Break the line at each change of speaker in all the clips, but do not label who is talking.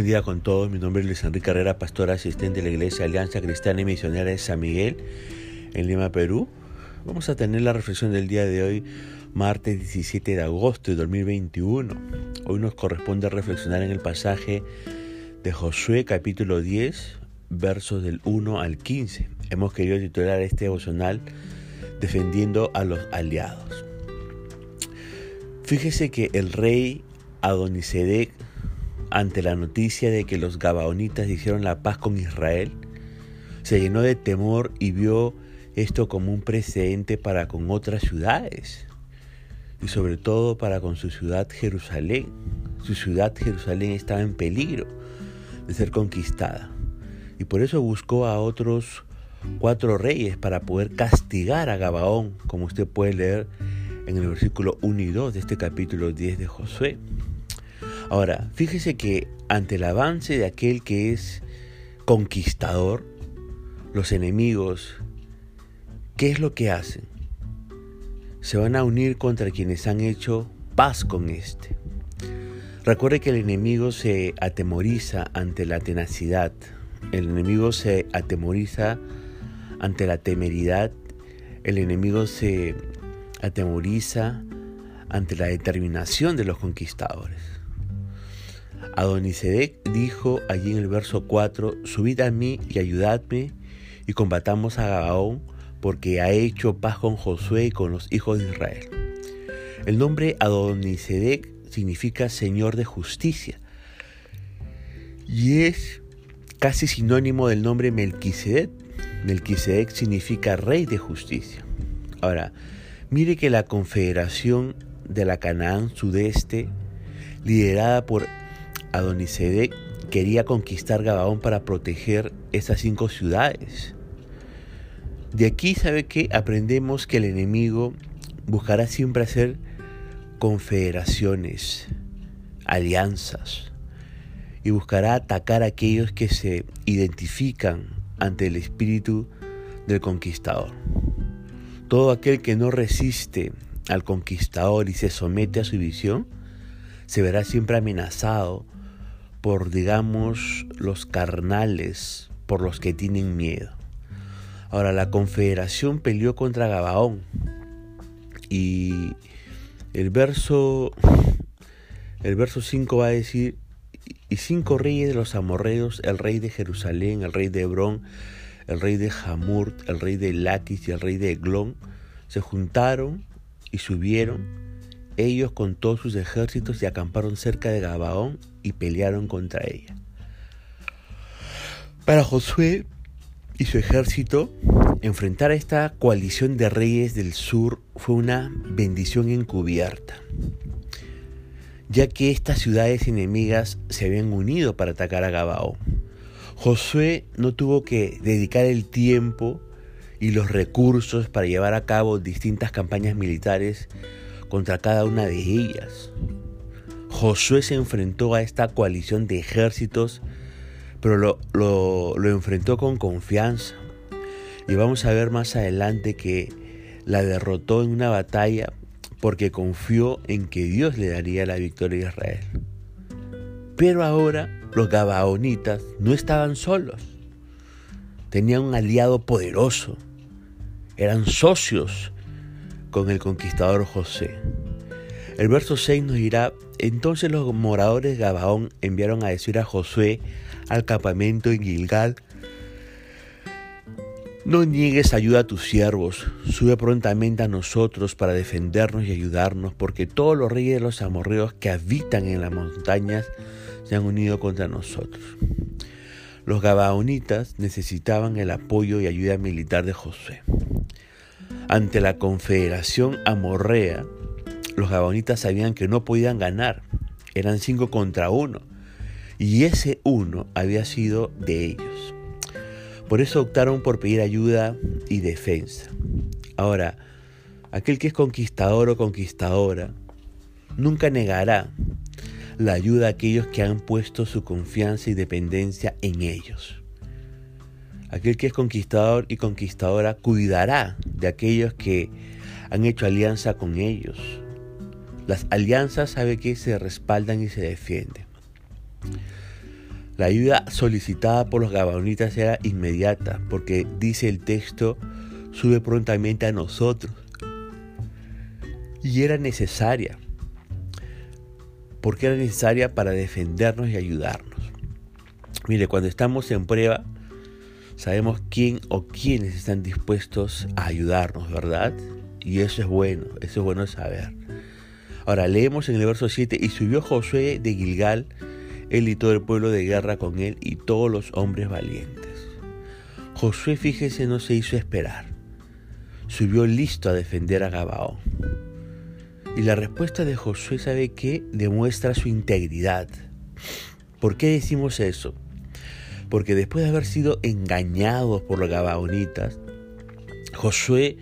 Buen día con todos, mi nombre es Luis Enrique Carrera, pastor asistente de la Iglesia Alianza Cristiana y Misionera de San Miguel, en Lima, Perú. Vamos a tener la reflexión del día de hoy, martes 17 de agosto de 2021. Hoy nos corresponde reflexionar en el pasaje de Josué capítulo 10, versos del 1 al 15. Hemos querido titular este devocional Defendiendo a los aliados. Fíjese que el rey Adonisedec ante la noticia de que los Gabaonitas hicieron la paz con Israel, se llenó de temor y vio esto como un precedente para con otras ciudades y sobre todo para con su ciudad Jerusalén. Su ciudad Jerusalén estaba en peligro de ser conquistada y por eso buscó a otros cuatro reyes para poder castigar a Gabaón, como usted puede leer en el versículo 1 y 2 de este capítulo 10 de Josué. Ahora, fíjese que ante el avance de aquel que es conquistador, los enemigos, ¿qué es lo que hacen? Se van a unir contra quienes han hecho paz con éste. Recuerde que el enemigo se atemoriza ante la tenacidad, el enemigo se atemoriza ante la temeridad, el enemigo se atemoriza ante la determinación de los conquistadores. Adonisedec dijo allí en el verso 4, subid a mí y ayudadme y combatamos a Gabaón porque ha hecho paz con Josué y con los hijos de Israel. El nombre Adonisedec significa Señor de justicia y es casi sinónimo del nombre Melquisedec. Melquisedec significa Rey de justicia. Ahora, mire que la confederación de la Canaán sudeste, liderada por Adonisedec quería conquistar Gabaón para proteger esas cinco ciudades. De aquí, ¿sabe que Aprendemos que el enemigo buscará siempre hacer confederaciones, alianzas, y buscará atacar a aquellos que se identifican ante el espíritu del conquistador. Todo aquel que no resiste al conquistador y se somete a su visión, se verá siempre amenazado por, digamos, los carnales, por los que tienen miedo. Ahora, la confederación peleó contra Gabaón y el verso, el verso 5 va a decir, y cinco reyes de los amorreos, el rey de Jerusalén, el rey de Hebrón, el rey de Hamurt, el rey de Laquis y el rey de Eglón, se juntaron y subieron ellos con todos sus ejércitos y acamparon cerca de Gabaón y pelearon contra ella. Para Josué y su ejército, enfrentar a esta coalición de reyes del sur fue una bendición encubierta, ya que estas ciudades enemigas se habían unido para atacar a Gabaón. Josué no tuvo que dedicar el tiempo y los recursos para llevar a cabo distintas campañas militares contra cada una de ellas. Josué se enfrentó a esta coalición de ejércitos, pero lo, lo, enfrentó con confianza. Y vamos a ver más adelante que la derrotó en una batalla porque confió en que Dios le daría la victoria a Israel. Pero ahora los Gabaonitas no estaban solos. Tenían un aliado poderoso. Eran socios con el conquistador José. El verso 6 nos dirá, entonces los moradores de Gabaón enviaron a decir a Josué al campamento en Gilgal, no niegues ayuda a tus siervos, sube prontamente a nosotros para defendernos y ayudarnos, porque todos los reyes de los amorreos que habitan en las montañas se han unido contra nosotros. Los gabaonitas necesitaban el apoyo y ayuda militar de Josué. Ante la confederación amorrea, los gabonitas sabían que no podían ganar. Eran cinco contra uno. Y ese uno había sido de ellos. Por eso optaron por pedir ayuda y defensa. Ahora, aquel que es conquistador o conquistadora nunca negará la ayuda a aquellos que han puesto su confianza y dependencia en ellos. Aquel que es conquistador y conquistadora cuidará de aquellos que han hecho alianza con ellos. Las alianzas sabe que se respaldan y se defienden. La ayuda solicitada por los gabaonitas era inmediata, porque dice el texto, sube prontamente a nosotros. Y era necesaria, porque era necesaria para defendernos y ayudarnos. Mire, cuando estamos en prueba, sabemos quién o quiénes están dispuestos a ayudarnos, ¿verdad? Y eso es bueno, eso es bueno saber. Ahora leemos en el verso 7, y subió Josué de Gilgal, él y todo el pueblo de guerra con él y todos los hombres valientes. Josué, fíjese, no se hizo esperar. Subió listo a defender a Gabaón. Y la respuesta de Josué, ¿sabe qué? Demuestra su integridad. ¿Por qué decimos eso? Porque después de haber sido engañados por los Gabaonitas, Josué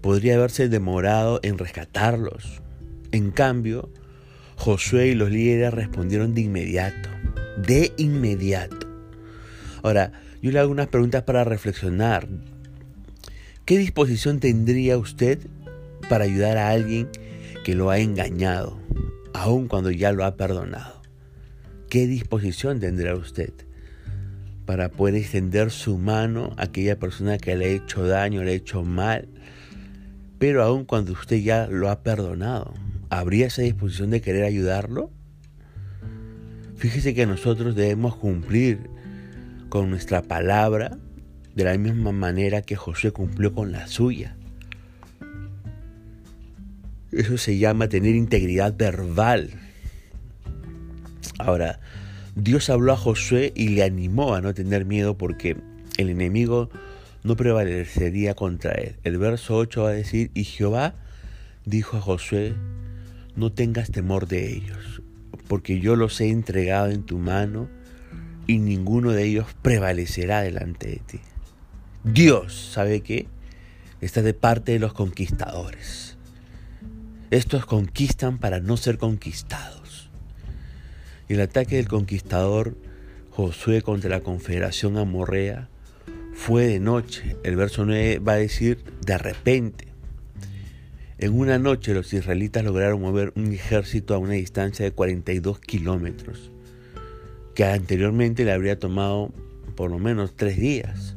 podría haberse demorado en rescatarlos. En cambio, Josué y los líderes respondieron de inmediato, de inmediato. Ahora, yo le hago unas preguntas para reflexionar. ¿Qué disposición tendría usted para ayudar a alguien que lo ha engañado, aun cuando ya lo ha perdonado? ¿Qué disposición tendrá usted para poder extender su mano a aquella persona que le ha hecho daño, le ha hecho mal, pero aun cuando usted ya lo ha perdonado? ¿habría esa disposición de querer ayudarlo? Fíjese que nosotros debemos cumplir con nuestra palabra de la misma manera que José cumplió con la suya. Eso se llama tener integridad verbal. Ahora, Dios habló a Josué y le animó a no tener miedo porque el enemigo no prevalecería contra él. El verso 8 va a decir, y Jehová dijo a Josué, no tengas temor de ellos, porque yo los he entregado en tu mano y ninguno de ellos prevalecerá delante de ti. Dios, ¿sabe qué? Está de parte de los conquistadores. Estos conquistan para no ser conquistados. El ataque del conquistador Josué contra la confederación amorrea fue de noche. El verso 9 va a decir de repente. En una noche los israelitas lograron mover un ejército a una distancia de 42 kilómetros, que anteriormente le habría tomado por lo menos tres días.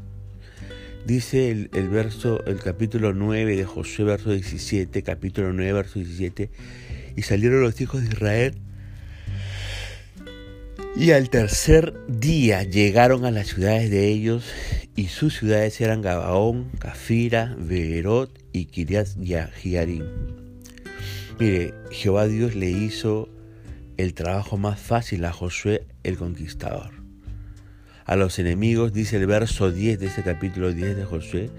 Dice el, verso, el capítulo 9 de Josué, verso 17, capítulo 9, verso 17, y salieron los hijos de Israel y al tercer día llegaron a las ciudades de ellos, y sus ciudades eran Gabaón, Cafira, Beerot y Kiriat Yahiarim. Mire, Jehová Dios le hizo el trabajo más fácil a Josué el conquistador. A los enemigos, dice el verso 10 de ese capítulo 10 de Josué,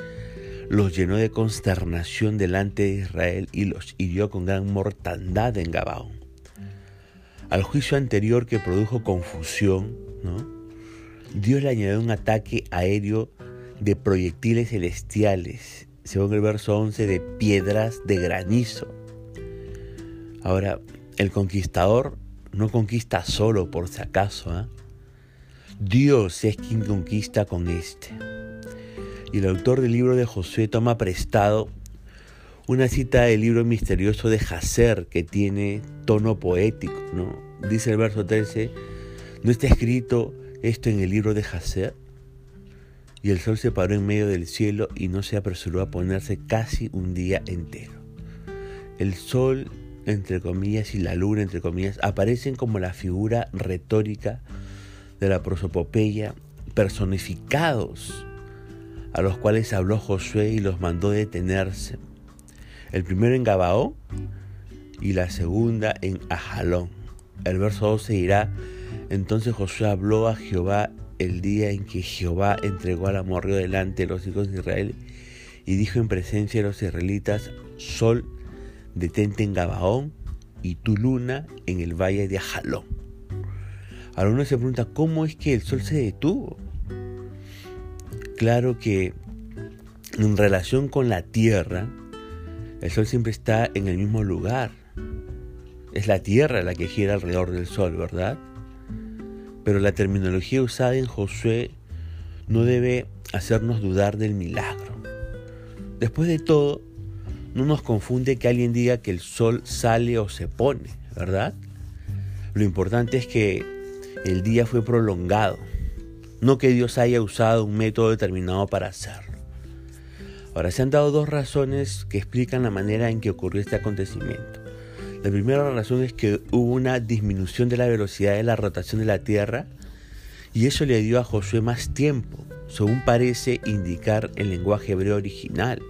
los llenó de consternación delante de Israel y los hirió con gran mortandad en Gabaón al juicio anterior que produjo confusión, Dios le añadió un ataque aéreo de proyectiles celestiales, según el verso 11, de piedras de granizo. Ahora, el conquistador no conquista solo por si acaso. ¿ah? Dios es quien conquista con este. Y el autor del libro de Josué toma prestado una cita del libro misterioso de Hazer que tiene tono poético, ¿no? Dice el verso 13, ¿no está escrito esto en el libro de Hazer? Y el sol se paró en medio del cielo y no se apresuró a ponerse casi un día entero. El sol, entre comillas, y la luna, entre comillas, aparecen como la figura retórica de la prosopopeya, personificados, a los cuales habló Josué y los mandó detenerse el primero en Gabaón y la segunda en Ajalón. El verso 12 dirá, entonces Josué habló a Jehová el día en que Jehová entregó al amorreo delante de los hijos de Israel y dijo en presencia de los israelitas, sol, detente en Gabaón y tu luna en el valle de Ajalón. Ahora uno se pregunta, ¿cómo es que el sol se detuvo? Claro que en relación con la tierra, el Sol siempre está en el mismo lugar. Es la Tierra la que gira alrededor del Sol, ¿verdad? Pero la terminología usada en Josué no debe hacernos dudar del milagro. Después de todo, no nos confunde que alguien diga que el sol sale o se pone, ¿verdad? Lo importante es que el día fue prolongado, no que Dios haya usado un método determinado para hacerlo. Ahora, se han dado dos razones que explican la manera en que ocurrió este acontecimiento. La primera razón es que hubo una disminución de la velocidad de la rotación de la Tierra y eso le dio a Josué más tiempo, según parece indicar el lenguaje hebreo original.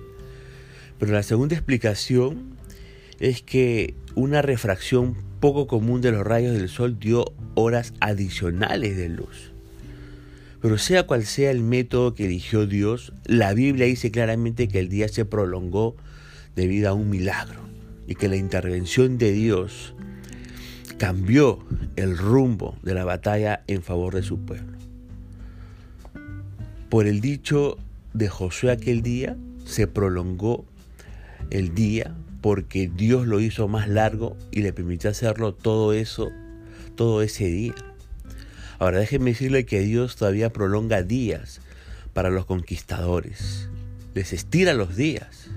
Pero la segunda explicación es que una refracción poco común de los rayos del sol dio horas adicionales de luz. Pero sea cual sea el método que eligió Dios, la Biblia dice claramente que el día se prolongó debido a un milagro y que la intervención de Dios cambió el rumbo de la batalla en favor de su pueblo. Por el dicho de Josué aquel día, se prolongó el día porque Dios lo hizo más largo y le permitió hacerlo todo eso, todo ese día. Ahora déjenme decirle que Dios todavía prolonga días para los conquistadores. Les estira los días.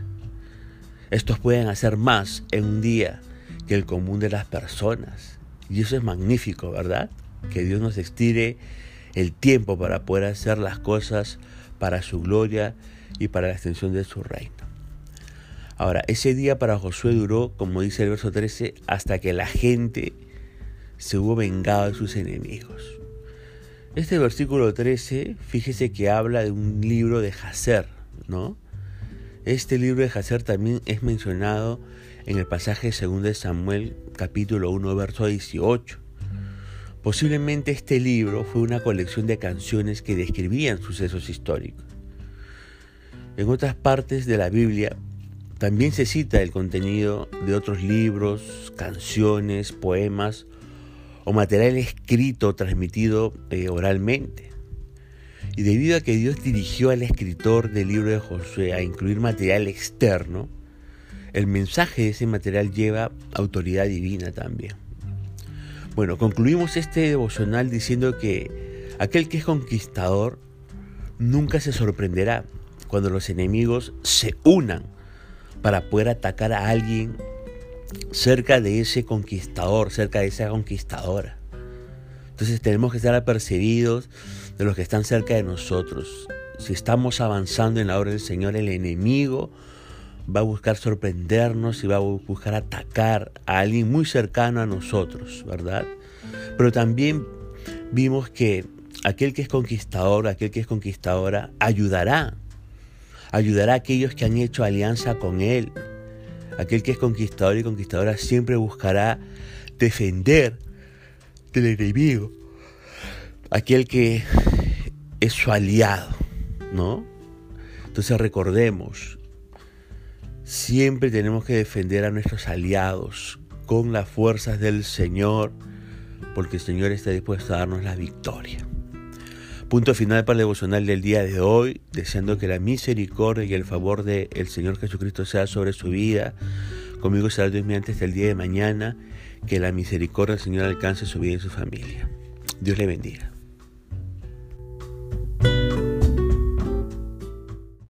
Estos pueden hacer más en un día que el común de las personas. Y eso es magnífico, ¿verdad? Que Dios nos estire el tiempo para poder hacer las cosas para su gloria y para la extensión de su reino. Ahora, ese día para Josué duró, como dice el verso 13, hasta que la gente se hubo vengado de sus enemigos. Este versículo 13, fíjese que habla de un libro de Jacer, ¿no? Este libro de Jacer también es mencionado en el pasaje de 2 de Samuel capítulo 1 verso 18. Posiblemente este libro fue una colección de canciones que describían sucesos históricos. En otras partes de la Biblia también se cita el contenido de otros libros, canciones, poemas o material escrito transmitido eh, oralmente. Y debido a que Dios dirigió al escritor del libro de Josué a incluir material externo, el mensaje de ese material lleva autoridad divina también. Bueno, concluimos este devocional diciendo que aquel que es conquistador nunca se sorprenderá cuando los enemigos se unan para poder atacar a alguien cerca de ese conquistador, cerca de esa conquistadora. Entonces tenemos que estar apercibidos de los que están cerca de nosotros. Si estamos avanzando en la obra del Señor, el enemigo va a buscar sorprendernos y va a buscar atacar a alguien muy cercano a nosotros, ¿verdad? Pero también vimos que aquel que es conquistador, aquel que es conquistadora, ayudará ayudará a aquellos que han hecho alianza con Él. Aquel que es conquistador y conquistadora siempre buscará defender del enemigo. Aquel que es su aliado, ¿no? Entonces recordemos, siempre tenemos que defender a nuestros aliados con las fuerzas del Señor, porque el Señor está dispuesto a darnos la victoria. Punto final para el devocional del día de hoy, deseando que la misericordia y el favor del Señor Jesucristo sea sobre su vida. Conmigo será Dios mediante hasta el día de mañana. Que la misericordia del Señor alcance su vida y su familia. Dios le bendiga.